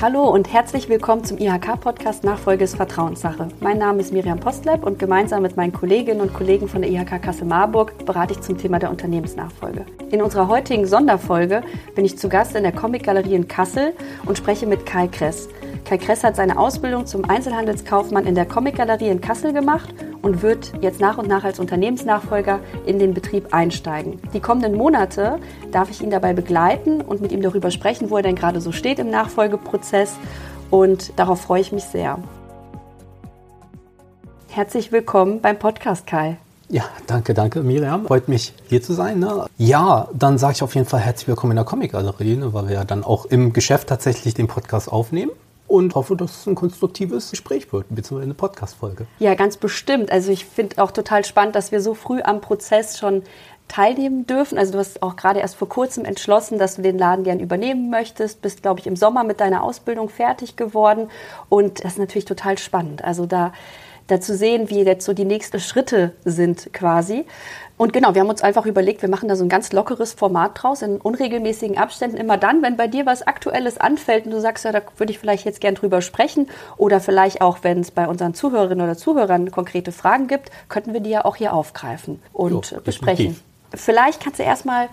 Hallo und herzlich willkommen zum IHK-Podcast Nachfolge ist Vertrauenssache. Mein Name ist Miriam Postleb und gemeinsam mit meinen Kolleginnen und Kollegen von der IHK Kassel Marburg berate ich zum Thema der Unternehmensnachfolge. In unserer heutigen Sonderfolge bin ich zu Gast in der Comicgalerie in Kassel und spreche mit Kai Kress. Kai Kress hat seine Ausbildung zum Einzelhandelskaufmann in der Comicgalerie in Kassel gemacht und wird jetzt nach und nach als Unternehmensnachfolger in den Betrieb einsteigen. Die kommenden Monate darf ich ihn dabei begleiten und mit ihm darüber sprechen, wo er denn gerade so steht im Nachfolgeprozess und darauf freue ich mich sehr. Herzlich willkommen beim Podcast, Kai. Ja, danke, danke, Miriam. Freut mich, hier zu sein. Ne? Ja, dann sage ich auf jeden Fall herzlich willkommen in der Comicgalerie, ne, weil wir ja dann auch im Geschäft tatsächlich den Podcast aufnehmen und hoffe, dass es ein konstruktives Gespräch wird, beziehungsweise eine Podcast-Folge. Ja, ganz bestimmt. Also ich finde auch total spannend, dass wir so früh am Prozess schon teilnehmen dürfen. Also du hast auch gerade erst vor kurzem entschlossen, dass du den Laden gern übernehmen möchtest, bist, glaube ich, im Sommer mit deiner Ausbildung fertig geworden und das ist natürlich total spannend. Also da da zu sehen, wie jetzt so die nächsten Schritte sind quasi. Und genau, wir haben uns einfach überlegt, wir machen da so ein ganz lockeres Format draus, in unregelmäßigen Abständen. Immer dann, wenn bei dir was Aktuelles anfällt und du sagst, ja, da würde ich vielleicht jetzt gern drüber sprechen oder vielleicht auch, wenn es bei unseren Zuhörerinnen oder Zuhörern konkrete Fragen gibt, könnten wir die ja auch hier aufgreifen und jo, besprechen. Vielleicht kannst du erstmal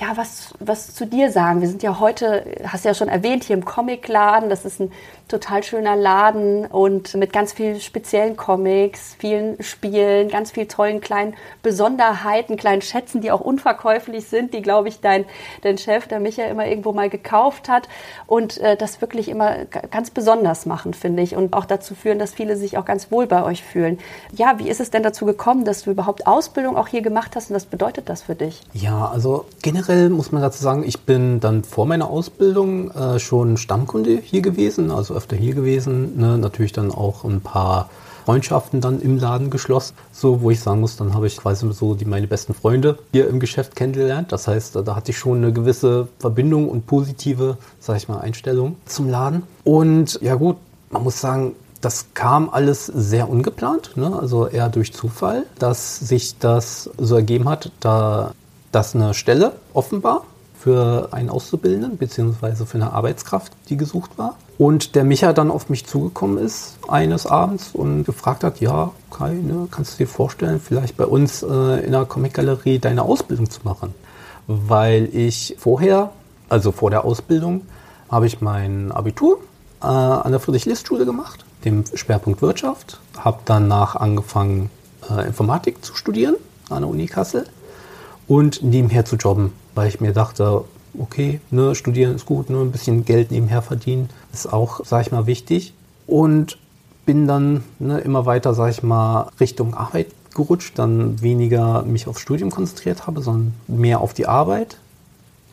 ja, was, was zu dir sagen. Wir sind ja heute, hast du ja schon erwähnt, hier im Comicladen. Das ist ein total schöner Laden und mit ganz vielen speziellen Comics, vielen Spielen, ganz vielen tollen kleinen Besonderheiten, kleinen Schätzen, die auch unverkäuflich sind, die, glaube ich, dein, dein Chef, der Michael, immer irgendwo mal gekauft hat und äh, das wirklich immer ganz besonders machen, finde ich, und auch dazu führen, dass viele sich auch ganz wohl bei euch fühlen. Ja, wie ist es denn dazu gekommen, dass du überhaupt Ausbildung auch hier gemacht hast und was bedeutet das für dich? Ja, also generell muss man dazu sagen, ich bin dann vor meiner Ausbildung äh, schon Stammkunde hier gewesen, also öfter hier gewesen. Ne? Natürlich dann auch ein paar Freundschaften dann im Laden geschlossen, so wo ich sagen muss, dann habe ich quasi so die meine besten Freunde hier im Geschäft kennengelernt. Das heißt, da hatte ich schon eine gewisse Verbindung und positive, sage ich mal, Einstellung zum Laden. Und ja gut, man muss sagen, das kam alles sehr ungeplant, ne? also eher durch Zufall, dass sich das so ergeben hat, da das eine Stelle offenbar für einen Auszubildenden beziehungsweise für eine Arbeitskraft, die gesucht war. Und der Micha dann auf mich zugekommen ist eines Abends und gefragt hat, ja, Kai, ne, kannst du dir vorstellen, vielleicht bei uns äh, in der Comicgalerie deine Ausbildung zu machen? Weil ich vorher, also vor der Ausbildung, habe ich mein Abitur äh, an der Friedrich-List-Schule gemacht, dem Schwerpunkt Wirtschaft, habe danach angefangen, äh, Informatik zu studieren an der Uni Kassel und nebenher zu jobben, weil ich mir dachte, okay, ne, studieren ist gut, nur ne, ein bisschen Geld nebenher verdienen ist auch, sag ich mal, wichtig. Und bin dann ne, immer weiter, sag ich mal, Richtung Arbeit gerutscht, dann weniger mich aufs Studium konzentriert habe, sondern mehr auf die Arbeit.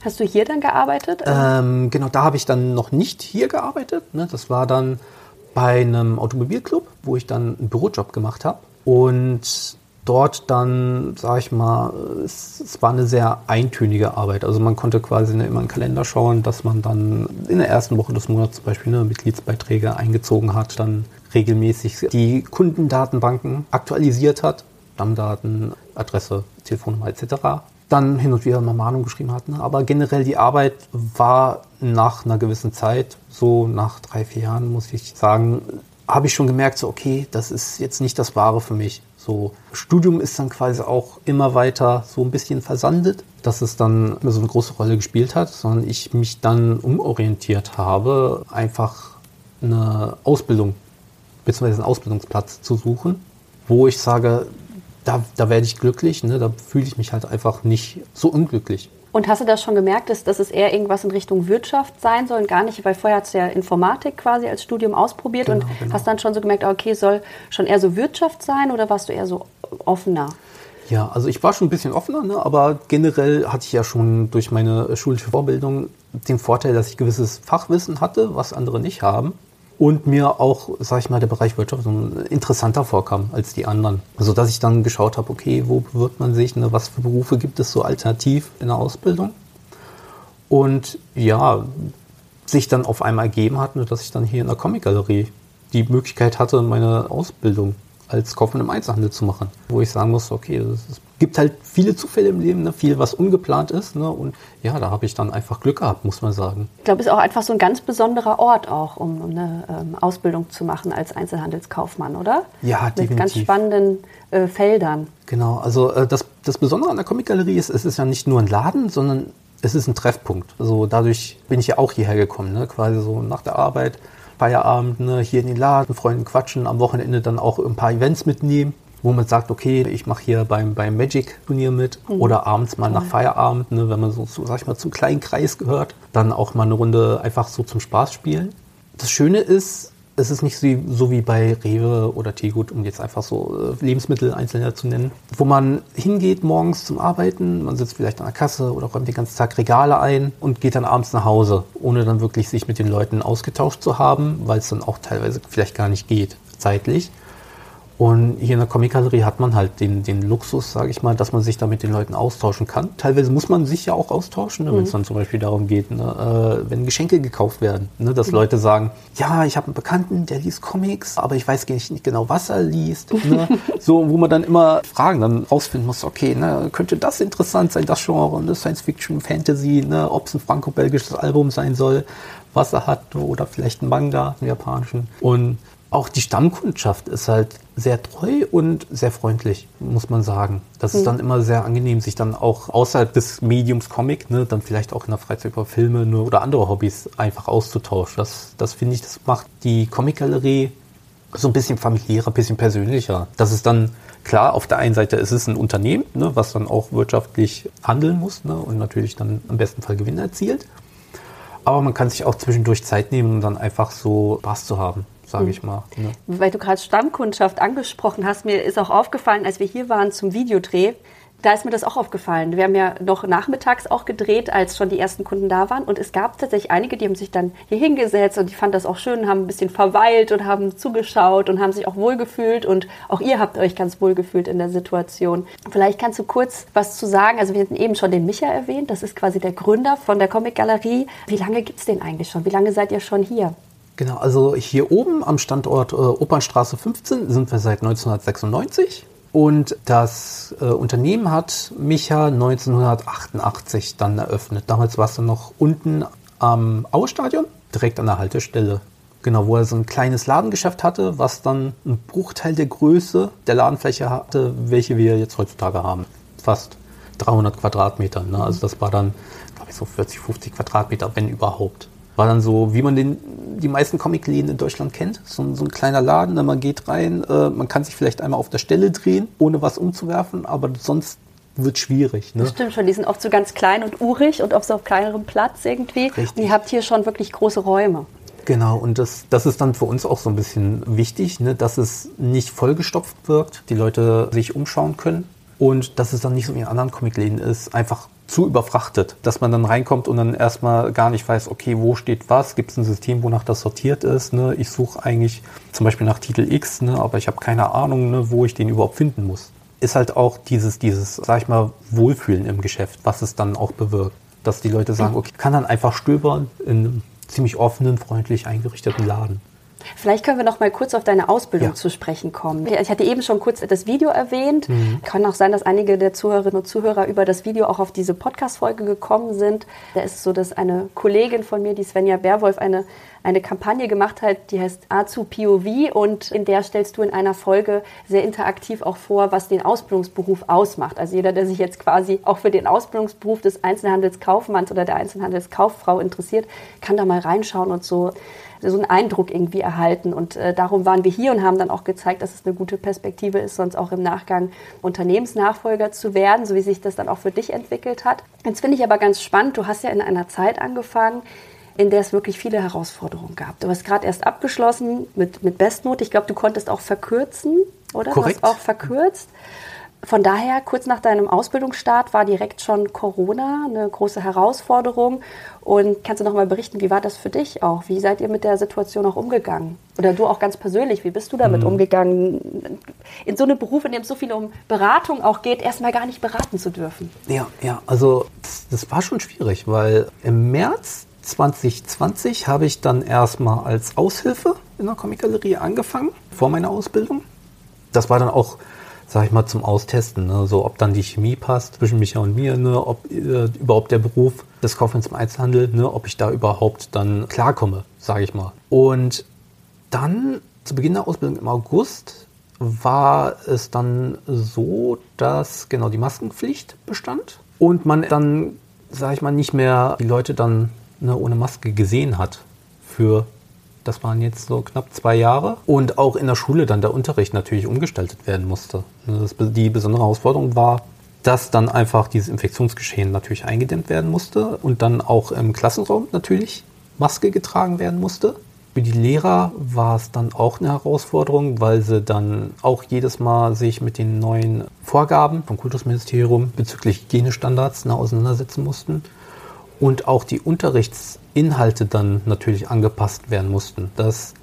Hast du hier dann gearbeitet? Ähm, genau, da habe ich dann noch nicht hier gearbeitet. Ne? Das war dann bei einem Automobilclub, wo ich dann einen Bürojob gemacht habe. Und dort dann, sag ich mal, es, es, war eine sehr eintönige Arbeit. Also man konnte quasi immer einen Kalender schauen, dass man dann in der ersten Woche des Monats zum Beispiel eine Mitgliedsbeiträge eingezogen hat, dann regelmäßig die Kundendatenbanken aktualisiert hat, Stammdaten, Adresse, Telefonnummer etc. Dann hin und wieder mal Mahnung geschrieben hat. Ne? Aber generell die Arbeit war nach einer gewissen Zeit, so nach drei, vier Jahren muss ich sagen, habe ich schon gemerkt, so okay, das ist jetzt nicht das Wahre für mich. So, Studium ist dann quasi auch immer weiter so ein bisschen versandet, dass es dann so eine große Rolle gespielt hat, sondern ich mich dann umorientiert habe, einfach eine Ausbildung bzw. einen Ausbildungsplatz zu suchen, wo ich sage, da, da werde ich glücklich, ne? da fühle ich mich halt einfach nicht so unglücklich. Und hast du das schon gemerkt, dass, dass es eher irgendwas in Richtung Wirtschaft sein soll und gar nicht, weil vorher hast du ja Informatik quasi als Studium ausprobiert genau, und genau. hast dann schon so gemerkt, okay, soll schon eher so Wirtschaft sein oder warst du eher so offener? Ja, also ich war schon ein bisschen offener, ne, aber generell hatte ich ja schon durch meine schulische Vorbildung den Vorteil, dass ich gewisses Fachwissen hatte, was andere nicht haben und mir auch, sag ich mal, der Bereich Wirtschaft interessanter vorkam als die anderen. Also dass ich dann geschaut habe, okay, wo bewirbt man sich, ne, was für Berufe gibt es so alternativ in der Ausbildung? Und ja, sich dann auf einmal ergeben hat, ne, dass ich dann hier in der Comicgalerie die Möglichkeit hatte, meine Ausbildung als Kaufmann im Einzelhandel zu machen. Wo ich sagen muss, okay, es gibt halt viele Zufälle im Leben, ne? viel, was ungeplant ist. Ne? Und ja, da habe ich dann einfach Glück gehabt, muss man sagen. Ich glaube, es ist auch einfach so ein ganz besonderer Ort auch, um eine ähm, Ausbildung zu machen als Einzelhandelskaufmann, oder? Ja, Mit definitiv. ganz spannenden äh, Feldern. Genau, also äh, das, das Besondere an der Comic-Galerie ist, es ist ja nicht nur ein Laden, sondern es ist ein Treffpunkt. Also dadurch bin ich ja auch hierher gekommen, ne? quasi so nach der Arbeit, Feierabend, ne? hier in den Laden, Freunden quatschen, am Wochenende dann auch ein paar Events mitnehmen, wo man sagt, okay, ich mache hier beim, beim Magic-Turnier mit Mhm. oder abends mal nach Feierabend, ne? wenn man so, zu, sag ich mal, zum kleinen Kreis gehört, dann auch mal eine Runde einfach so zum Spaß spielen. Das Schöne ist, es ist nicht so, wie bei Rewe oder Teegut, um jetzt einfach so äh, Lebensmittel einzelner zu nennen, wo man hingeht morgens zum Arbeiten, man sitzt vielleicht an der Kasse oder räumt den ganzen Tag Regale ein und geht dann abends nach Hause, ohne dann wirklich sich mit den Leuten ausgetauscht zu haben, weil es dann auch teilweise vielleicht gar nicht geht, zeitlich. Und hier in der Comic-Galerie hat man halt den, den Luxus, sage ich mal, dass man sich da mit den Leuten austauschen kann. Teilweise muss man sich ja auch austauschen, ne, wenn es dann zum Beispiel darum geht, ne, äh, wenn Geschenke gekauft werden, ne, dass Leute sagen, ja, ich habe einen Bekannten, der liest Comics, aber ich weiß nicht nicht genau, was er liest. Ne? so, wo man dann immer Fragen dann rausfinden muss, okay, ne, könnte das interessant sein, das Genre, ne, Science Fiction, Fantasy, ne, ob es ein franco-belgisches Album sein soll, was er hat, oder vielleicht ein Manga, einen japanischen. Und auch die Stammkundschaft ist halt sehr treu und sehr freundlich, muss man sagen. Das ist dann immer sehr angenehm, sich dann auch außerhalb des Mediums Comic, ne, dann vielleicht auch in der Freizeit über Filme ne, oder andere Hobbys einfach auszutauschen. Das, das finde ich, das macht die Comic-Galerie so ein bisschen familiärer, ein bisschen persönlicher. Das ist dann klar, auf der einen Seite ist es ein Unternehmen, ne, was dann auch wirtschaftlich handeln muss ne, und natürlich dann im besten Fall Gewinn erzielt. Aber man kann sich auch zwischendurch Zeit nehmen, um dann einfach so Spaß zu haben, sage ich mal. Ne? Weil du gerade Stammkundschaft angesprochen hast, mir ist auch aufgefallen, als wir hier waren zum Videodreh, da ist mir das auch aufgefallen. Wir haben ja noch nachmittags auch gedreht, als schon die ersten Kunden da waren. Und es gab tatsächlich einige, die haben sich dann hier hingesetzt und die fanden das auch schön, haben ein bisschen verweilt und haben zugeschaut und haben sich auch wohlgefühlt. Und auch ihr habt euch ganz wohlgefühlt in der Situation. Vielleicht kannst du kurz was zu sagen. Also wir hatten eben schon den Micha erwähnt. Das ist quasi der Gründer von der Comic-Galerie. Wie lange gibt's den eigentlich schon? Wie lange seid ihr schon hier? Genau, also hier oben am Standort äh, Opernstraße 15 sind wir seit 1996 und das äh, Unternehmen hat Micha 1988 dann eröffnet. Damals war es dann noch unten am Auestadion, direkt an der Haltestelle. Genau, wo er so ein kleines Ladengeschäft hatte, was dann einen Bruchteil der Größe der Ladenfläche hatte, welche wir jetzt heutzutage haben. Fast 300 Quadratmeter. Ne? Also das war dann, glaube ich, so 40, 50 Quadratmeter, wenn überhaupt. War dann so, wie man den, die meisten Comicläden in Deutschland kennt. So, ein- so ein kleiner Laden, man geht rein, äh, man kann sich vielleicht einmal auf der Stelle drehen, ohne was umzuwerfen, aber sonst wird schwierig. Ne? Das stimmt schon, die sind oft so ganz klein und urig und auf so kleinerem Platz irgendwie. Richtig. Und ihr habt hier schon wirklich große Räume. Genau, und das, das ist dann für uns auch so ein bisschen wichtig, ne, dass es nicht vollgestopft wirkt, die Leute sich umschauen können und dass es dann nicht so wie in anderen Comicläden ist, einfach zu überfrachtet, dass man dann reinkommt und dann erstmal gar nicht weiß, okay, wo steht was, gibt es ein System, wonach das sortiert ist. Ne? Ich suche eigentlich zum Beispiel nach Titel X, ne, aber ich habe keine Ahnung, ne, wo ich den überhaupt finden muss. Ist halt auch dieses, dieses, sag ich mal, Wohlfühlen im Geschäft, was es dann auch bewirkt. Dass die Leute sagen, okay, kann dann einfach stöbern in einem ziemlich offenen, freundlich eingerichteten Laden. Vielleicht können wir noch mal kurz auf deine Ausbildung Ja. zu sprechen kommen. Ich hatte eben schon kurz das Video erwähnt. Kann auch sein, dass einige der Zuhörerinnen und Zuhörer über das Video auch auf diese Podcast-Folge gekommen sind. Da ist es so, dass eine Kollegin von mir, die Svenja Berwolf, eine, eine Kampagne gemacht hat, die heißt Azu POV und in der stellst du in einer Folge sehr interaktiv auch vor, was den Ausbildungsberuf ausmacht. Also jeder, der sich jetzt quasi auch für den Ausbildungsberuf des Einzelhandelskaufmanns oder der Einzelhandelskauffrau interessiert, kann da mal reinschauen und so so einen Eindruck irgendwie erhalten. Und äh, darum waren wir hier und haben dann auch gezeigt, dass es eine gute Perspektive ist, sonst auch im Nachgang Unternehmensnachfolger zu werden, so wie sich das dann auch für dich entwickelt hat. Jetzt finde ich aber ganz spannend, du hast ja in einer Zeit angefangen, in der es wirklich viele Herausforderungen gab. Du hast gerade erst abgeschlossen mit, mit Bestnote. Ich glaube, du konntest auch verkürzen, oder? Korrekt. Du hast auch verkürzt. Von daher, kurz nach deinem Ausbildungsstart war direkt schon Corona eine große Herausforderung. Und kannst du noch mal berichten, wie war das für dich auch? Wie seid ihr mit der Situation auch umgegangen? Oder du auch ganz persönlich, wie bist du damit umgegangen? In so einem Beruf, in dem es so viel um Beratung auch geht, erstmal gar nicht beraten zu dürfen. Ja, ja, also das, das war schon schwierig, weil im März 2020 habe ich dann erstmal als Aushilfe in der Comic-Galerie angefangen, vor meiner Ausbildung. Das war dann auch, sag ich mal, zum Austesten, ne? so ob dann die Chemie passt zwischen Micha und mir, ne? ob äh, überhaupt der Beruf des Kaufmanns im Einzelhandel, ne? ob ich da überhaupt dann klarkomme, sage ich mal. Und dann zu Beginn der Ausbildung im August war es dann so, dass genau die Maskenpflicht bestand und man dann, sage ich mal, nicht mehr die Leute dann ne, ohne Maske gesehen hat für das waren jetzt so knapp zwei Jahre. Und auch in der Schule dann der Unterricht natürlich umgestaltet werden musste. Das, die besondere Herausforderung war, dass dann einfach dieses Infektionsgeschehen natürlich eingedämmt werden musste und dann auch im Klassenraum natürlich Maske getragen werden musste. Für die Lehrer war es dann auch eine Herausforderung, weil sie dann auch jedes Mal sich mit den neuen Vorgaben vom Kultusministerium bezüglich Hygienestandards auseinandersetzen mussten und auch die Unterrichtsinhalte dann natürlich angepasst werden mussten. Dass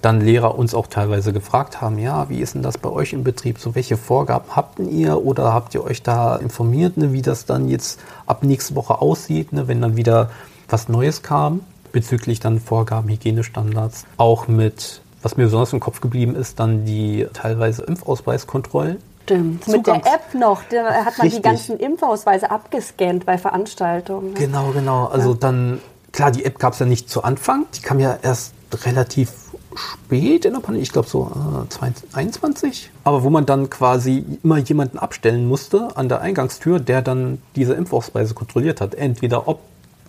dann Lehrer uns auch teilweise gefragt haben, ja, wie ist denn das bei euch im Betrieb? So welche Vorgaben habt ihr oder habt ihr euch da informiert, ne, wie das dann jetzt ab nächste Woche aussieht, ne, wenn dann wieder was Neues kam? bezüglich dann Vorgaben, Hygienestandards. Auch mit, was mir besonders im Kopf geblieben ist, dann die teilweise Impfausweiskontrollen. Stimmt. Zugangs Mit der App noch, da hat man Richtig. die ganzen Impfausweise abgescannt bei Veranstaltungen. Ne? Genau, genau. Also ja. dann, klar, die App gab es ja nicht zu Anfang. Die kam ja erst relativ spät in der Pandemie, ich glaube so äh, 2021, aber wo man dann quasi immer jemanden abstellen musste an der Eingangstür, der dann diese Impfausweise kontrolliert hat. Entweder ob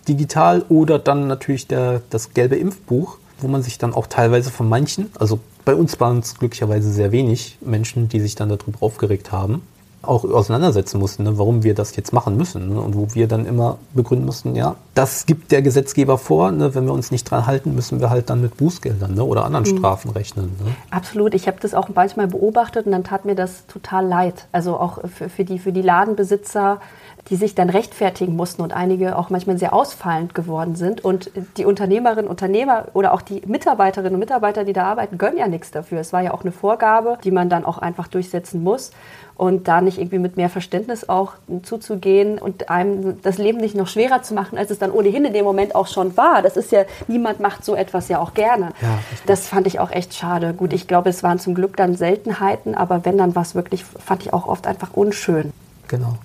digital oder dann natürlich der, das gelbe Impfbuch, wo man sich dann auch teilweise von manchen, also bei uns waren es glücklicherweise sehr wenig Menschen, die sich dann darüber aufgeregt haben, auch auseinandersetzen mussten, ne, warum wir das jetzt machen müssen. Ne, und wo wir dann immer begründen mussten, ja, das gibt der Gesetzgeber vor, ne, wenn wir uns nicht dran halten, müssen wir halt dann mit Bußgeldern ne, oder anderen mhm. Strafen rechnen. Ne. Absolut, ich habe das auch manchmal beobachtet und dann tat mir das total leid. Also auch für, für, die, für die Ladenbesitzer, die sich dann rechtfertigen mussten und einige auch manchmal sehr ausfallend geworden sind. Und die Unternehmerinnen, Unternehmer oder auch die Mitarbeiterinnen und Mitarbeiter, die da arbeiten, gönnen ja nichts dafür. Es war ja auch eine Vorgabe, die man dann auch einfach durchsetzen muss. Und da nicht irgendwie mit mehr Verständnis auch zuzugehen und einem das Leben nicht noch schwerer zu machen, als es dann ohnehin in dem Moment auch schon war. Das ist ja, niemand macht so etwas ja auch gerne. Ja, das fand ich auch echt schade. Gut, ich glaube, es waren zum Glück dann Seltenheiten, aber wenn dann was wirklich, fand ich auch oft einfach unschön. Genau.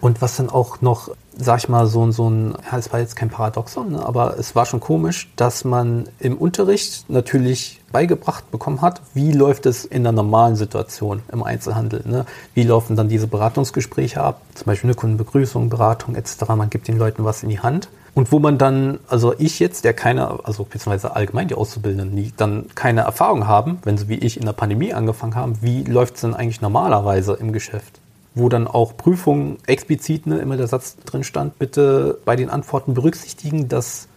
Und was dann auch noch, sag ich mal, so, so ein, ja, es war jetzt kein Paradoxon, ne, aber es war schon komisch, dass man im Unterricht natürlich beigebracht bekommen hat, wie läuft es in der normalen Situation im Einzelhandel. Ne? Wie laufen dann diese Beratungsgespräche ab, zum Beispiel eine Kundenbegrüßung, Beratung etc. Man gibt den Leuten was in die Hand. Und wo man dann, also ich jetzt, der keine, also beziehungsweise allgemein die Auszubildenden, die dann keine Erfahrung haben, wenn sie wie ich in der Pandemie angefangen haben, wie läuft es denn eigentlich normalerweise im Geschäft? Wo dann auch Prüfungen explizit ne, immer der Satz drin stand, bitte bei den Antworten berücksichtigen, dass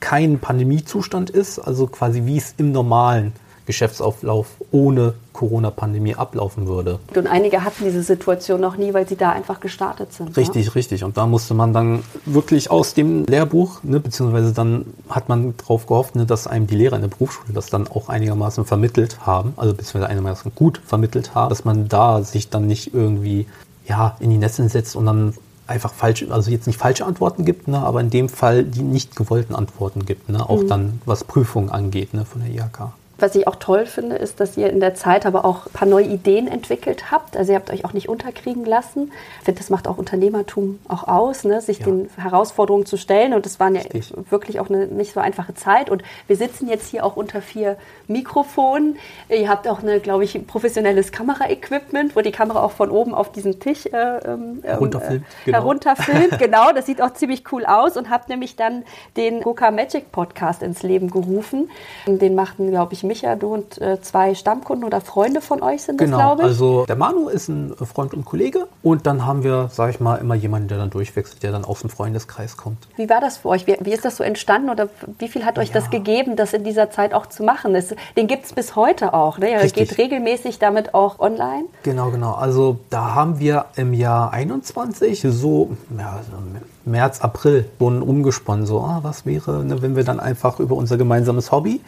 kein Pandemiezustand ist, also quasi wie es im normalen Geschäftsauflauf ohne Corona-Pandemie ablaufen würde. Und einige hatten diese Situation noch nie, weil sie da einfach gestartet sind. Richtig, ja? richtig. Und da musste man dann wirklich aus dem Lehrbuch, ne, beziehungsweise dann hat man darauf gehofft, ne, dass einem die Lehrer in der Berufsschule das dann auch einigermaßen vermittelt haben, also beziehungsweise einigermaßen gut vermittelt haben, dass man da sich dann nicht irgendwie ja, in die Netze setzt und dann einfach falsche, also jetzt nicht falsche Antworten gibt, ne, aber in dem Fall die nicht gewollten Antworten gibt, ne, auch mhm. dann was Prüfungen angeht ne, von der IHK. Was ich auch toll finde, ist, dass ihr in der Zeit aber auch ein paar neue Ideen entwickelt habt. Also ihr habt euch auch nicht unterkriegen lassen. Ich finde, das macht auch Unternehmertum auch aus, ne? sich ja. den Herausforderungen zu stellen. Und das war ja Richtig. wirklich auch eine nicht so einfache Zeit. Und wir sitzen jetzt hier auch unter vier Mikrofonen. Ihr habt auch eine, glaube ich, professionelles Kameraequipment, wo die Kamera auch von oben auf diesen Tisch äh, ähm, herunterfilmt. Äh, genau. herunterfilmt. genau, das sieht auch ziemlich cool aus. Und habt nämlich dann den Goka Magic Podcast ins Leben gerufen. Den machten, glaube ich, Micha, du und äh, zwei Stammkunden oder Freunde von euch sind genau, das, glaube ich. Also der Manu ist ein Freund und Kollege und dann haben wir, sage ich mal, immer jemanden, der dann durchwechselt, der dann aus dem Freundeskreis kommt. Wie war das für euch? Wie, wie ist das so entstanden oder wie viel hat euch ja. das gegeben, das in dieser Zeit auch zu machen? Das, den gibt es bis heute auch. Ne? Ihr geht regelmäßig damit auch online. Genau, genau. Also da haben wir im Jahr 21 so, ja, so März, April wurden umgesponnen. So, ah, was wäre, ne, wenn wir dann einfach über unser gemeinsames Hobby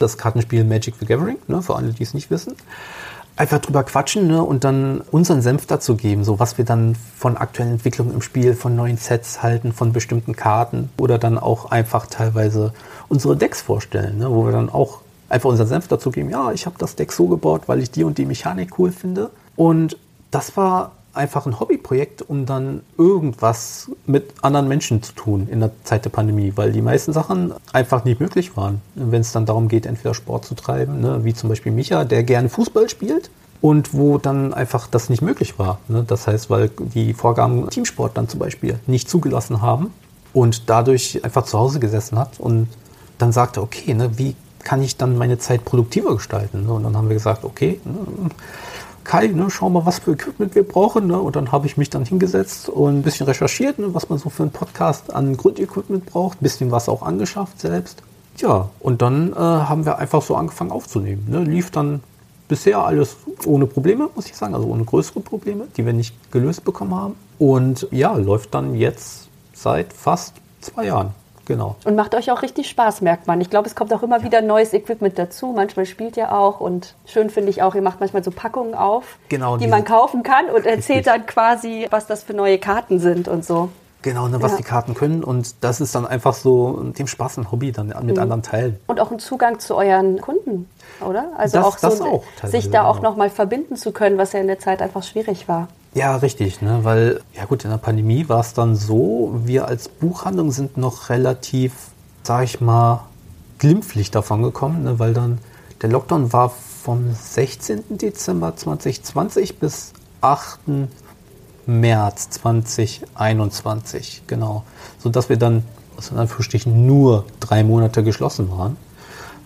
das Kartenspiel Magic the Gathering, ne, für alle, die es nicht wissen. Einfach drüber quatschen ne, und dann unseren Senf dazu geben, so was wir dann von aktuellen Entwicklungen im Spiel, von neuen Sets halten, von bestimmten Karten oder dann auch einfach teilweise unsere Decks vorstellen, ne, wo wir dann auch einfach unseren Senf dazu geben, ja, ich habe das Deck so gebaut, weil ich die und die Mechanik cool finde. Und das war einfach ein Hobbyprojekt, um dann irgendwas mit anderen Menschen zu tun in der Zeit der Pandemie, weil die meisten Sachen einfach nicht möglich waren, wenn es dann darum geht, entweder Sport zu treiben, ne, wie zum Beispiel Micha, der gerne Fußball spielt und wo dann einfach das nicht möglich war. Ne? Das heißt, weil die Vorgaben Teamsport dann zum Beispiel nicht zugelassen haben und dadurch einfach zu Hause gesessen hat und dann sagte, okay, ne, wie kann ich dann meine Zeit produktiver gestalten? Und dann haben wir gesagt, okay, ne, Kai, ne, schau mal, was für Equipment wir brauchen. Ne? Und dann habe ich mich dann hingesetzt und ein bisschen recherchiert, ne, was man so für einen Podcast an Grundequipment braucht, ein bisschen was auch angeschafft selbst. Ja, und dann äh, haben wir einfach so angefangen aufzunehmen. Ne? Lief dann bisher alles ohne Probleme, muss ich sagen, also ohne größere Probleme, die wir nicht gelöst bekommen haben. Und ja, läuft dann jetzt seit fast zwei Jahren. Genau. Und macht euch auch richtig Spaß, merkt man. Ich glaube, es kommt auch immer wieder neues Equipment dazu. Manchmal spielt ihr auch und schön finde ich auch, ihr macht manchmal so Packungen auf, genau, die man kaufen kann und erzählt dann quasi, was das für neue Karten sind und so. Genau, ne, was ja. die Karten können. Und das ist dann einfach so dem Spaß ein Hobby dann mit mhm. anderen teilen. Und auch ein Zugang zu euren Kunden, oder? Also das, auch so auch sich da auch genau. nochmal verbinden zu können, was ja in der Zeit einfach schwierig war. Ja, richtig, ne? weil, ja gut, in der Pandemie war es dann so, wir als Buchhandlung sind noch relativ, sag ich mal, glimpflich davon gekommen, ne? weil dann der Lockdown war vom 16. Dezember 2020 bis 8. März 2021, genau. Sodass wir dann, in Anführungsstrichen, nur drei Monate geschlossen waren.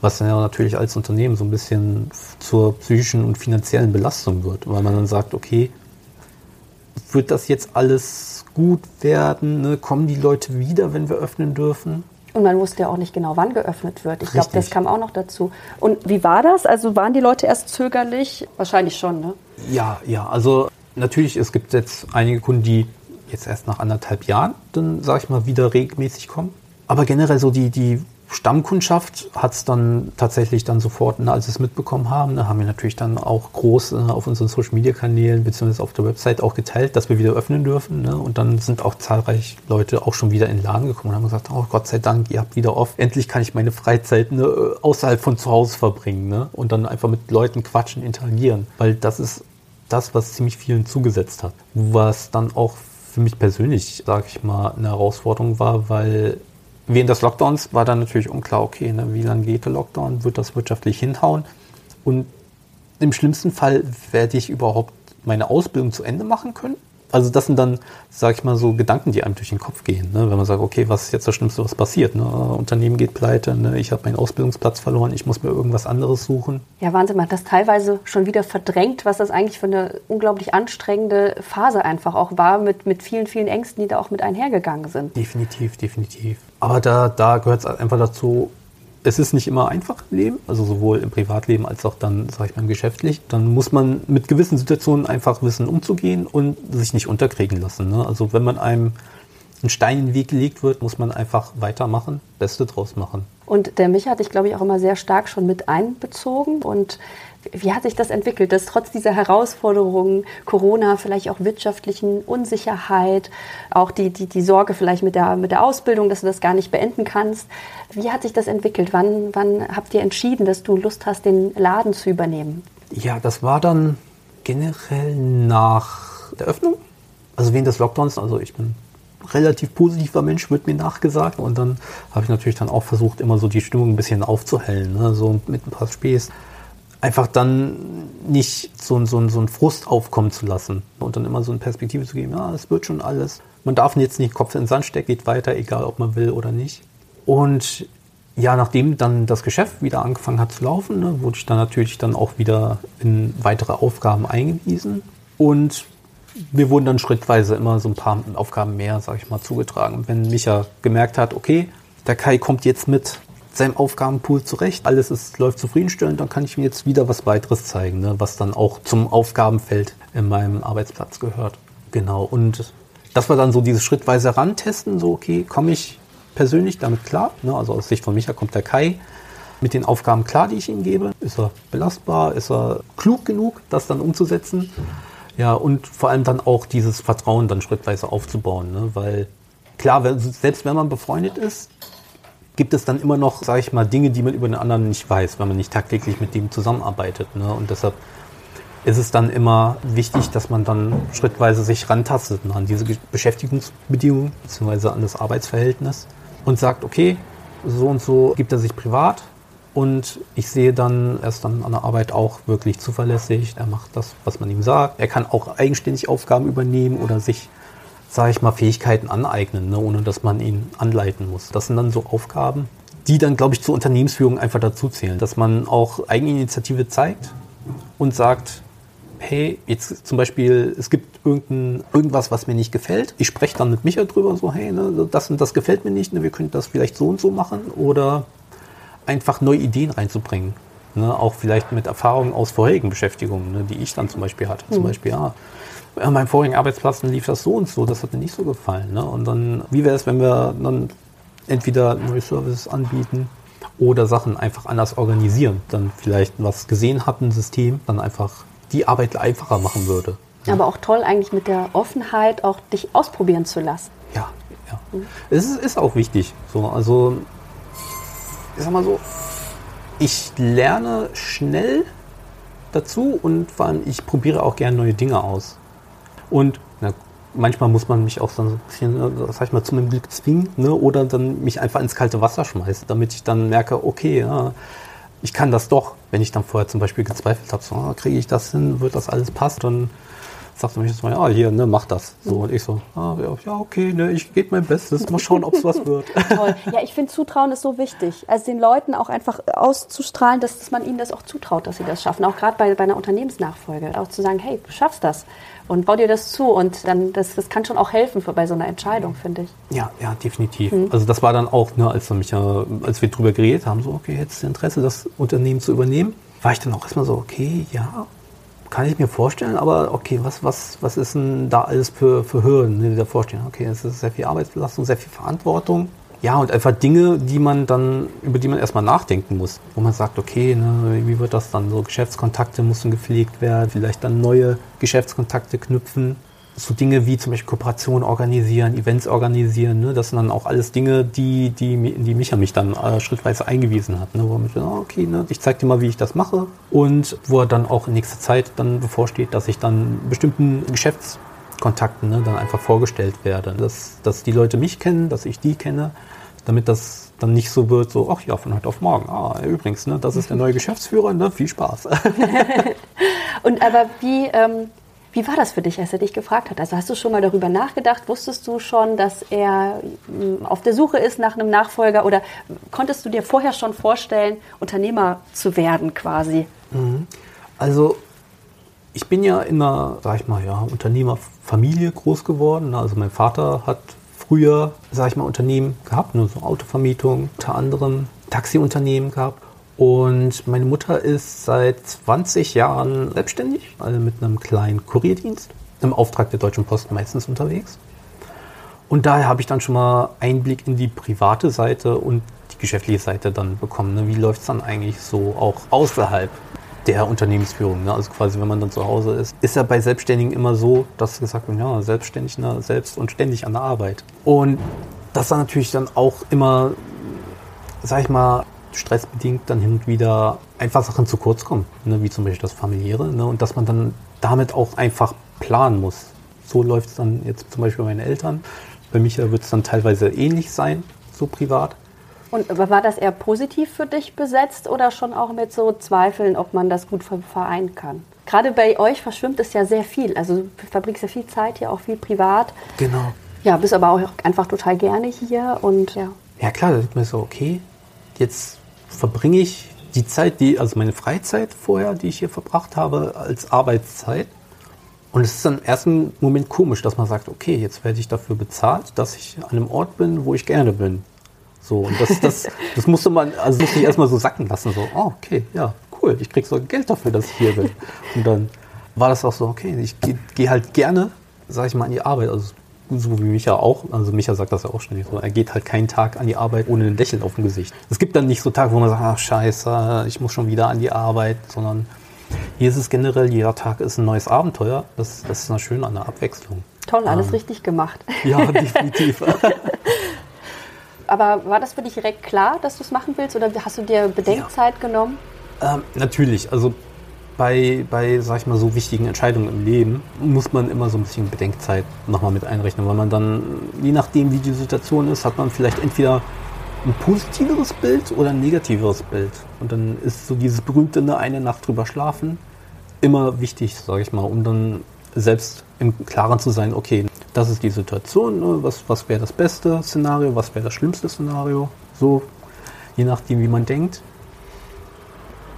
Was dann ja natürlich als Unternehmen so ein bisschen zur psychischen und finanziellen Belastung wird, weil man dann sagt, okay, wird das jetzt alles gut werden? Ne? Kommen die Leute wieder, wenn wir öffnen dürfen? Und man wusste ja auch nicht genau, wann geöffnet wird. Ich glaube, das kam auch noch dazu. Und wie war das? Also waren die Leute erst zögerlich? Wahrscheinlich schon, ne? Ja, ja. Also natürlich, es gibt jetzt einige Kunden, die jetzt erst nach anderthalb Jahren dann, sag ich mal, wieder regelmäßig kommen. Aber generell so die, die Stammkundschaft hat es dann tatsächlich dann sofort, ne, als sie es mitbekommen haben, ne, haben wir natürlich dann auch groß äh, auf unseren Social Media Kanälen bzw. auf der Website auch geteilt, dass wir wieder öffnen dürfen. Ne, und dann sind auch zahlreich Leute auch schon wieder in den Laden gekommen und haben gesagt, oh Gott sei Dank, ihr habt wieder off. Endlich kann ich meine Freizeit ne, außerhalb von zu Hause verbringen ne, und dann einfach mit Leuten quatschen, interagieren. Weil das ist das, was ziemlich vielen zugesetzt hat. Was dann auch für mich persönlich, sage ich mal, eine Herausforderung war, weil Während des Lockdowns war dann natürlich unklar, okay, ne, wie lange geht der Lockdown, wird das wirtschaftlich hinhauen? Und im schlimmsten Fall werde ich überhaupt meine Ausbildung zu Ende machen können? Also das sind dann, sage ich mal, so Gedanken, die einem durch den Kopf gehen. Ne? Wenn man sagt, okay, was ist jetzt das Schlimmste, was passiert? Ne? Unternehmen geht pleite, ne? ich habe meinen Ausbildungsplatz verloren, ich muss mir irgendwas anderes suchen. Ja, Wahnsinn, man hat das teilweise schon wieder verdrängt, was das eigentlich für eine unglaublich anstrengende Phase einfach auch war, mit, mit vielen, vielen Ängsten, die da auch mit einhergegangen sind. Definitiv, definitiv. Aber da, da gehört es einfach dazu, es ist nicht immer einfach im Leben, also sowohl im Privatleben als auch dann, sage ich mal, geschäftlich. Dann muss man mit gewissen Situationen einfach wissen, umzugehen und sich nicht unterkriegen lassen. Ne? Also wenn man einem ein Stein in den Weg gelegt wird, muss man einfach weitermachen, Beste draus machen. Und der Micha hat dich, glaube ich, auch immer sehr stark schon mit einbezogen. Und wie hat sich das entwickelt, dass trotz dieser Herausforderungen, Corona, vielleicht auch wirtschaftlichen Unsicherheit, auch die, die, die Sorge vielleicht mit der, mit der Ausbildung, dass du das gar nicht beenden kannst, wie hat sich das entwickelt? Wann, wann habt ihr entschieden, dass du Lust hast, den Laden zu übernehmen? Ja, das war dann generell nach der Öffnung, also während des Lockdowns. Also ich bin relativ positiver Mensch, wird mir nachgesagt. Und dann habe ich natürlich dann auch versucht, immer so die Stimmung ein bisschen aufzuhellen, ne? so mit ein paar Späß. Einfach dann nicht so, so, so einen Frust aufkommen zu lassen und dann immer so eine Perspektive zu geben, ja, es wird schon alles. Man darf jetzt nicht Kopf in den Sand stecken, geht weiter, egal ob man will oder nicht. Und ja, nachdem dann das Geschäft wieder angefangen hat zu laufen, ne, wurde ich dann natürlich dann auch wieder in weitere Aufgaben eingewiesen. Und wir wurden dann schrittweise immer so ein paar Aufgaben mehr, sage ich mal, zugetragen. Wenn Micha gemerkt hat, okay, der Kai kommt jetzt mit seinem Aufgabenpool zurecht, alles ist, läuft zufriedenstellend, dann kann ich ihm jetzt wieder was weiteres zeigen, ne, was dann auch zum Aufgabenfeld in meinem Arbeitsplatz gehört. Genau, und das war dann so dieses schrittweise Rantesten, so okay, komme ich persönlich damit klar, ne, also aus Sicht von Micha kommt der Kai mit den Aufgaben klar, die ich ihm gebe. Ist er belastbar, ist er klug genug, das dann umzusetzen? Ja, und vor allem dann auch dieses Vertrauen dann schrittweise aufzubauen, ne? weil klar, selbst wenn man befreundet ist, gibt es dann immer noch, sage ich mal, Dinge, die man über den anderen nicht weiß, wenn man nicht tagtäglich mit dem zusammenarbeitet. Ne? Und deshalb ist es dann immer wichtig, dass man dann schrittweise sich rantastet ne, an diese Beschäftigungsbedingungen bzw. an das Arbeitsverhältnis und sagt, okay, so und so gibt er sich privat und ich sehe dann, er ist dann an der Arbeit auch wirklich zuverlässig, er macht das, was man ihm sagt, er kann auch eigenständig Aufgaben übernehmen oder sich sage ich mal, Fähigkeiten aneignen, ne, ohne dass man ihn anleiten muss. Das sind dann so Aufgaben, die dann, glaube ich, zur Unternehmensführung einfach dazu zählen, dass man auch Eigeninitiative zeigt und sagt, hey, jetzt zum Beispiel, es gibt irgendein, irgendwas, was mir nicht gefällt. Ich spreche dann mit Micha drüber, so, hey, ne, das und das gefällt mir nicht, ne, wir könnten das vielleicht so und so machen oder einfach neue Ideen reinzubringen. Ne, auch vielleicht mit Erfahrungen aus vorherigen Beschäftigungen, ne, die ich dann zum Beispiel hatte. Mhm. Zum Beispiel, ja, an meinem vorigen Arbeitsplatz lief das so und so, das hat mir nicht so gefallen. Ne? Und dann, wie wäre es, wenn wir dann entweder neue Services anbieten oder Sachen einfach anders organisieren, dann vielleicht was gesehen hat, ein System, dann einfach die Arbeit einfacher machen würde. Ja. Aber auch toll eigentlich mit der Offenheit auch dich ausprobieren zu lassen. Ja, ja. Mhm. Es ist, ist auch wichtig. So, also, ich sag mal so, ich lerne schnell dazu und vor allem ich probiere auch gerne neue Dinge aus. Und na, manchmal muss man mich auch so ein bisschen, ne, sag ich mal, zu meinem Glück zwingen ne? oder dann mich einfach ins kalte Wasser schmeißen, damit ich dann merke, okay, ja, ich kann das doch. Wenn ich dann vorher zum Beispiel gezweifelt habe, so, ah, kriege ich das hin, wird das alles passen, dann sagte mich so, ja, hier, ne, mach das. So, und ich so, ah, ja, okay, ne, ich gebe mein Bestes, mal schauen, ob es was wird. Toll. Ja, ich finde, Zutrauen ist so wichtig. Also den Leuten auch einfach auszustrahlen, dass, dass man ihnen das auch zutraut, dass sie das schaffen. Auch gerade bei, bei einer Unternehmensnachfolge. Auch zu sagen, hey, du schaffst das und bau dir das zu. Und dann, das, das kann schon auch helfen für, bei so einer Entscheidung, finde ich. Ja, ja, definitiv. Mhm. Also das war dann auch, ne, als, mich, als wir drüber geredet haben, so, okay, du Interesse, das Unternehmen zu übernehmen, war ich dann auch erstmal so, okay, ja, kann ich mir vorstellen, aber okay, was, was, was ist denn da alles für, für Hürden, die da vorstellen? Okay, es ist sehr viel Arbeitsbelastung, sehr viel Verantwortung. Ja, und einfach Dinge, die man dann, über die man erstmal nachdenken muss. Wo man sagt, okay, ne, wie wird das dann so? Geschäftskontakte müssen gepflegt werden, vielleicht dann neue Geschäftskontakte knüpfen. So Dinge wie zum Beispiel Kooperation organisieren, Events organisieren, ne? das sind dann auch alles Dinge, die, die, die Micha mich dann äh, schrittweise eingewiesen hat. Ne? Wo man sagt, okay, ne? ich zeige dir mal, wie ich das mache. Und wo er dann auch in nächster Zeit dann bevorsteht, dass ich dann bestimmten Geschäftskontakten ne, dann einfach vorgestellt werde. Dass, dass die Leute mich kennen, dass ich die kenne damit das dann nicht so wird, so, ach ja, von heute auf morgen. Ah, übrigens, ne, das ist der neue Geschäftsführer, ne, viel Spaß. Und aber wie, ähm, wie war das für dich, als er dich gefragt hat? Also hast du schon mal darüber nachgedacht? Wusstest du schon, dass er mm, auf der Suche ist nach einem Nachfolger oder konntest du dir vorher schon vorstellen, Unternehmer zu werden quasi? Mhm. Also ich bin ja in einer, sag ich mal, ja, Unternehmerfamilie groß geworden. Also mein Vater hat früher, sage ich mal, Unternehmen gehabt, nur so Autovermietung, unter anderem Taxiunternehmen gehabt. Und meine Mutter ist seit 20 Jahren selbstständig, also mit einem kleinen Kurierdienst im Auftrag der Deutschen Post meistens unterwegs. Und daher habe ich dann schon mal Einblick in die private Seite und die geschäftliche Seite dann bekommen. Ne? Wie läuft es dann eigentlich so auch außerhalb der Unternehmensführung. Ne? Also quasi, wenn man dann zu Hause ist, ist ja bei Selbstständigen immer so, dass gesagt wird, ja, selbstständig, ne, selbst und ständig an der Arbeit. Und das dann natürlich dann auch immer, sag ich mal, stressbedingt dann hin und wieder einfach Sachen zu kurz kommen, ne? wie zum Beispiel das Familiäre. Ne? Und dass man dann damit auch einfach planen muss. So läuft es dann jetzt zum Beispiel bei meinen Eltern. Bei Micha wird es dann teilweise ähnlich sein, so privat. Und war das eher positiv für dich besetzt oder schon auch mit so Zweifeln, ob man das gut vereinen kann? Gerade bei euch verschwimmt es ja sehr viel. Also du verbringst ja viel Zeit hier, auch viel privat. Genau. Ja, bist aber auch einfach total gerne hier und ja. Ja klar, da sieht man so, okay, jetzt verbringe ich die Zeit, die, also meine Freizeit vorher, die ich hier verbracht habe, als Arbeitszeit. Und es ist dann im ersten Moment komisch, dass man sagt, okay, jetzt werde ich dafür bezahlt, dass ich an einem Ort bin, wo ich gerne bin. So, und das, das, das musste man, also musste ich erstmal so sacken lassen. So, oh, okay, ja, cool, ich krieg so Geld dafür, dass ich hier bin. Und dann war das auch so, okay, ich gehe geh halt gerne, sag ich mal, an die Arbeit. Also so wie Micha auch, also Micha sagt das ja auch ständig so, er geht halt keinen Tag an die Arbeit ohne ein Lächeln auf dem Gesicht. Es gibt dann nicht so Tage, wo man sagt, ach scheiße, ich muss schon wieder an die Arbeit, sondern hier ist es generell, jeder Tag ist ein neues Abenteuer. Das, das ist eine schön an der Abwechslung. Toll, alles ähm, richtig gemacht. Ja, definitiv. Aber war das für dich direkt klar, dass du es machen willst oder hast du dir Bedenkzeit ja. genommen? Ähm, natürlich, also bei, bei, sag ich mal, so wichtigen Entscheidungen im Leben muss man immer so ein bisschen Bedenkzeit nochmal mit einrechnen, weil man dann, je nachdem wie die Situation ist, hat man vielleicht entweder ein positiveres Bild oder ein negativeres Bild. Und dann ist so dieses berühmte ne, eine Nacht drüber schlafen immer wichtig, sage ich mal, um dann selbst im Klaren zu sein, okay, das ist die Situation, ne, was, was wäre das beste Szenario, was wäre das schlimmste Szenario, so je nachdem, wie man denkt.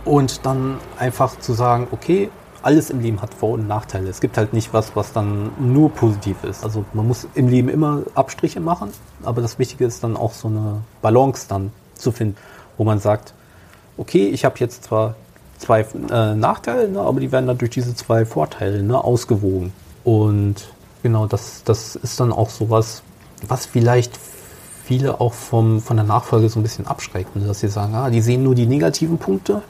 Und dann einfach zu sagen, okay, alles im Leben hat Vor- und Nachteile. Es gibt halt nicht was, was dann nur positiv ist. Also man muss im Leben immer Abstriche machen, aber das Wichtige ist dann auch so eine Balance dann zu finden, wo man sagt, okay, ich habe jetzt zwar zwei äh, Nachteile, ne, aber die werden dann durch diese zwei Vorteile ne, ausgewogen. Und genau, das, das ist dann auch sowas, was vielleicht viele auch vom, von der Nachfolge so ein bisschen abschreckt, ne, dass sie sagen, ah, die sehen nur die negativen Punkte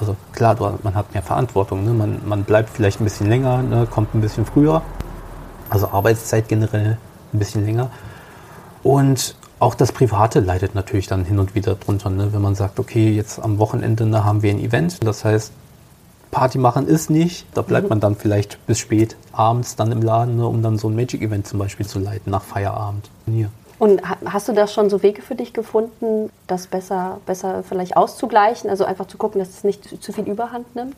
also klar, man hat mehr Verantwortung. Ne? Man, man bleibt vielleicht ein bisschen länger, ne? kommt ein bisschen früher. Also Arbeitszeit generell ein bisschen länger. Und auch das Private leidet natürlich dann hin und wieder drunter. Ne? Wenn man sagt, okay, jetzt am Wochenende ne, haben wir ein Event. Das heißt, Party machen ist nicht. Da bleibt mhm. man dann vielleicht bis spät abends dann im Laden, ne, um dann so ein Magic-Event zum Beispiel zu leiten nach Feierabend. Hier. Und hast du da schon so Wege für dich gefunden, das besser, besser vielleicht auszugleichen? Also einfach zu gucken, dass es nicht zu viel Überhand nimmt?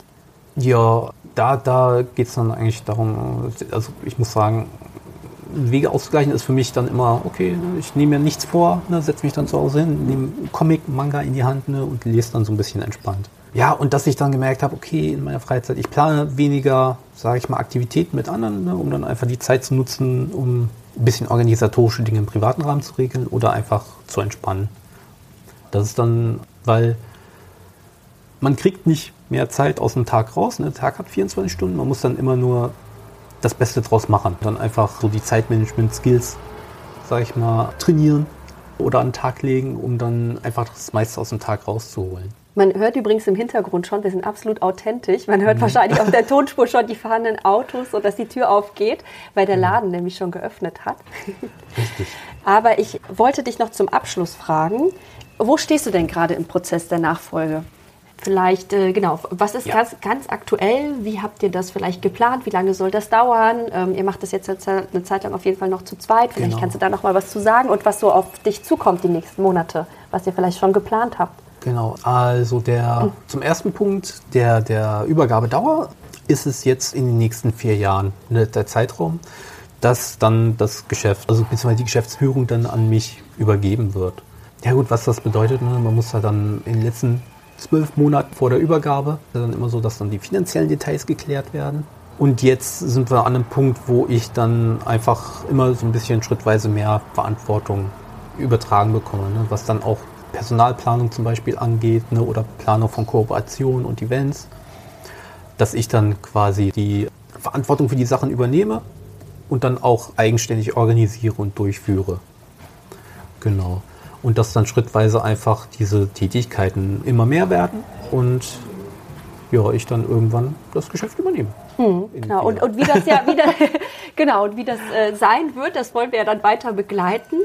Ja, da, da geht es dann eigentlich darum, also ich muss sagen, Wege auszugleichen ist für mich dann immer, okay, ich nehme mir nichts vor, ne, setze mich dann zu Hause hin, nehme Comic, Manga in die Hand ne, und lese dann so ein bisschen entspannt. Ja, und dass ich dann gemerkt habe, okay, in meiner Freizeit, ich plane weniger, sage ich mal, Aktivitäten mit anderen, ne, um dann einfach die Zeit zu nutzen, um ein bisschen organisatorische Dinge im privaten Rahmen zu regeln oder einfach zu entspannen. Das ist dann, weil man kriegt nicht mehr Zeit aus dem Tag raus. Ne? Der Tag hat 24 Stunden, man muss dann immer nur das Beste draus machen. Dann einfach so die Zeitmanagement-Skills, sag ich mal, trainieren oder an den Tag legen, um dann einfach das meiste aus dem Tag rauszuholen. Man hört übrigens im Hintergrund schon, wir sind absolut authentisch. Man hört mhm. wahrscheinlich auf der Tonspur schon die fahrenden Autos und dass die Tür aufgeht, weil der mhm. Laden nämlich schon geöffnet hat. Richtig. Aber ich wollte dich noch zum Abschluss fragen, wo stehst du denn gerade im Prozess der Nachfolge? Vielleicht, äh, genau, was ist ja. ganz, ganz aktuell? Wie habt ihr das vielleicht geplant? Wie lange soll das dauern? Ähm, ihr macht das jetzt eine Zeit lang auf jeden Fall noch zu zweit. Vielleicht genau. kannst du da noch mal was zu sagen und was so auf dich zukommt die nächsten Monate, was ihr vielleicht schon geplant habt. Genau, also der, mhm. zum ersten Punkt, der, der Übergabedauer ist es jetzt in den nächsten vier Jahren, ne, der Zeitraum, dass dann das Geschäft, also beziehungsweise die Geschäftsführung dann an mich übergeben wird. Ja gut, was das bedeutet, ne, man muss ja dann in den letzten zwölf Monaten vor der Übergabe, dann immer so, dass dann die finanziellen Details geklärt werden. Und jetzt sind wir an einem Punkt, wo ich dann einfach immer so ein bisschen schrittweise mehr Verantwortung übertragen bekomme, ne, was dann auch Personalplanung zum Beispiel angeht ne, oder Planung von Kooperationen und Events, dass ich dann quasi die Verantwortung für die Sachen übernehme und dann auch eigenständig organisiere und durchführe. Genau. Und dass dann schrittweise einfach diese Tätigkeiten immer mehr werden und ja, ich dann irgendwann das Geschäft übernehme. Hm, genau. Und, und wie das ja wieder genau und wie das äh, sein wird, das wollen wir ja dann weiter begleiten.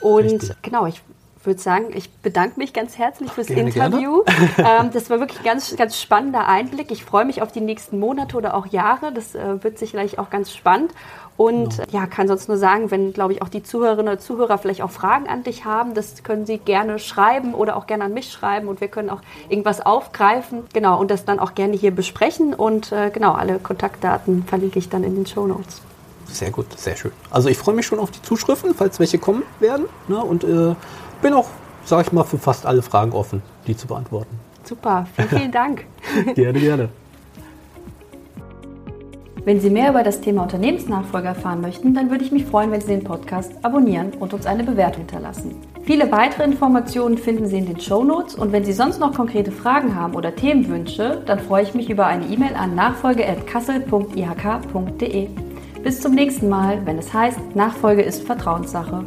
Und Richtig. genau, ich würde sagen, ich bedanke mich ganz herzlich fürs gerne, Interview. Gerne. ähm, das war wirklich ein ganz, ganz spannender Einblick. Ich freue mich auf die nächsten Monate oder auch Jahre. Das äh, wird sicherlich auch ganz spannend. Und genau. ja, kann sonst nur sagen, wenn, glaube ich, auch die Zuhörerinnen und Zuhörer vielleicht auch Fragen an dich haben, das können sie gerne schreiben oder auch gerne an mich schreiben und wir können auch irgendwas aufgreifen. Genau, und das dann auch gerne hier besprechen. Und äh, genau, alle Kontaktdaten verlinke ich dann in den Show Notes. Sehr gut, sehr schön. Also ich freue mich schon auf die Zuschriften, falls welche kommen werden. Ne? Und äh, bin auch, sage ich mal, für fast alle Fragen offen, die zu beantworten. Super, vielen, vielen Dank. gerne, gerne. Wenn Sie mehr über das Thema Unternehmensnachfolge erfahren möchten, dann würde ich mich freuen, wenn Sie den Podcast abonnieren und uns eine Bewertung hinterlassen. Viele weitere Informationen finden Sie in den Show Notes und wenn Sie sonst noch konkrete Fragen haben oder Themenwünsche, dann freue ich mich über eine E-Mail an nachfolge.kassel.ihk.de. Bis zum nächsten Mal, wenn es heißt, Nachfolge ist Vertrauenssache.